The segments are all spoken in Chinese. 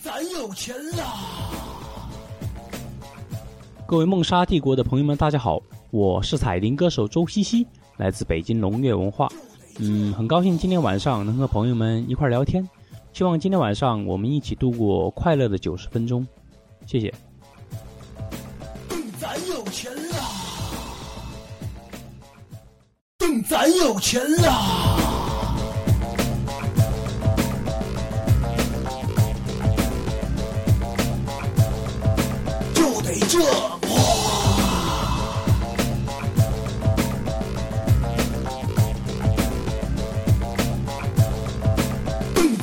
咱有钱啦！各位梦莎帝国的朋友们，大家好，我是彩铃歌手周西西，来自北京龙悦文化。嗯，很高兴今天晚上能和朋友们一块聊天，希望今天晚上我们一起度过快乐的九十分钟。谢谢。咱有钱啦！咱有钱啦！这哇，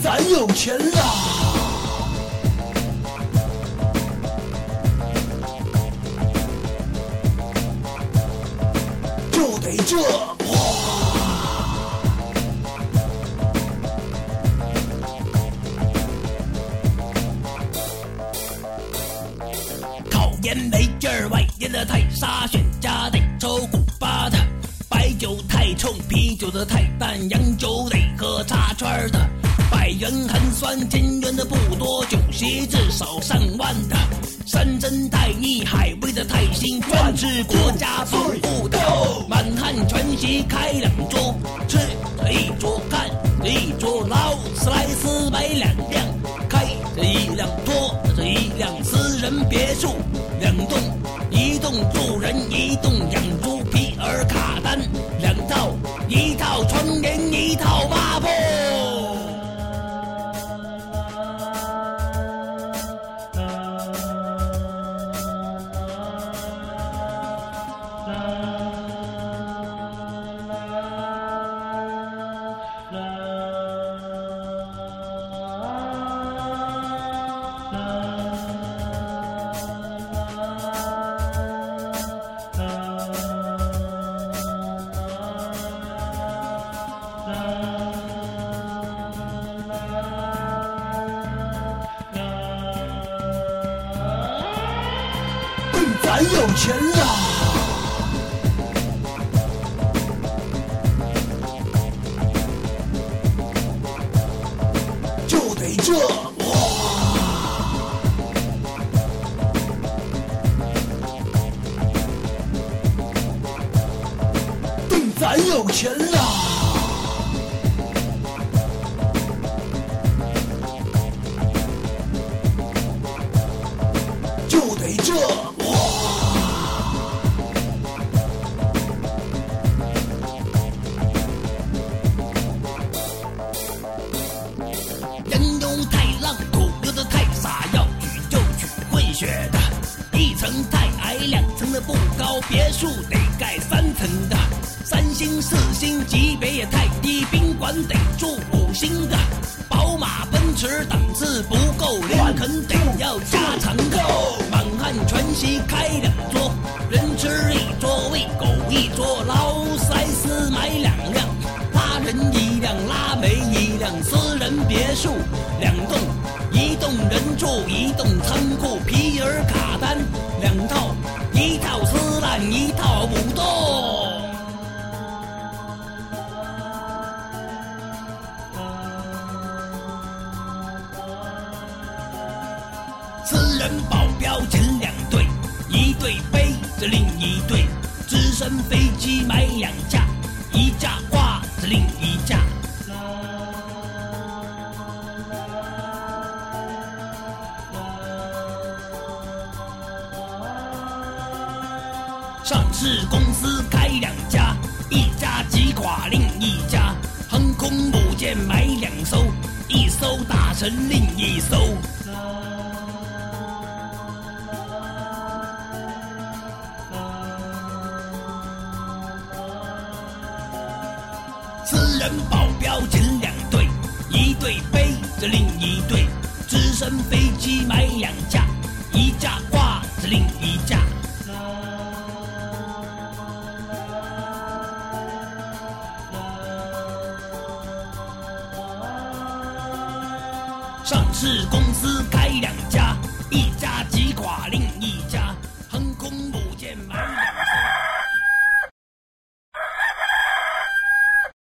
咱有钱啦！就得这酒的太淡，洋酒得喝插圈的，百元寒酸，千元的不多，酒席至少上万的，山珍太腻，海味的太腥，专吃国家不顾的，满汉全席开两桌，吃这一桌看这一桌，劳斯莱斯买两辆，开这一辆拖着一辆私人别墅，两栋，一栋住人，一栋养一套吧。咱有钱啦！就得这么，咱有钱啦！两层的不高，别墅得盖三层的。三星四星级别也太低，宾馆得住五星的。宝马奔驰档次不够，林肯得要加长的。满汉全席开两桌，人吃一桌，喂狗一桌，老私人保镖前两队，一队背着另一队，直升飞机买两架，一架挂着另一架。上市公司开两家，一家击垮另一家，航空母舰买两艘，一艘打沉另一艘。人保镖前两队，一队背着另一队，直升飞机买两架，一架挂着另一架。上市公司开两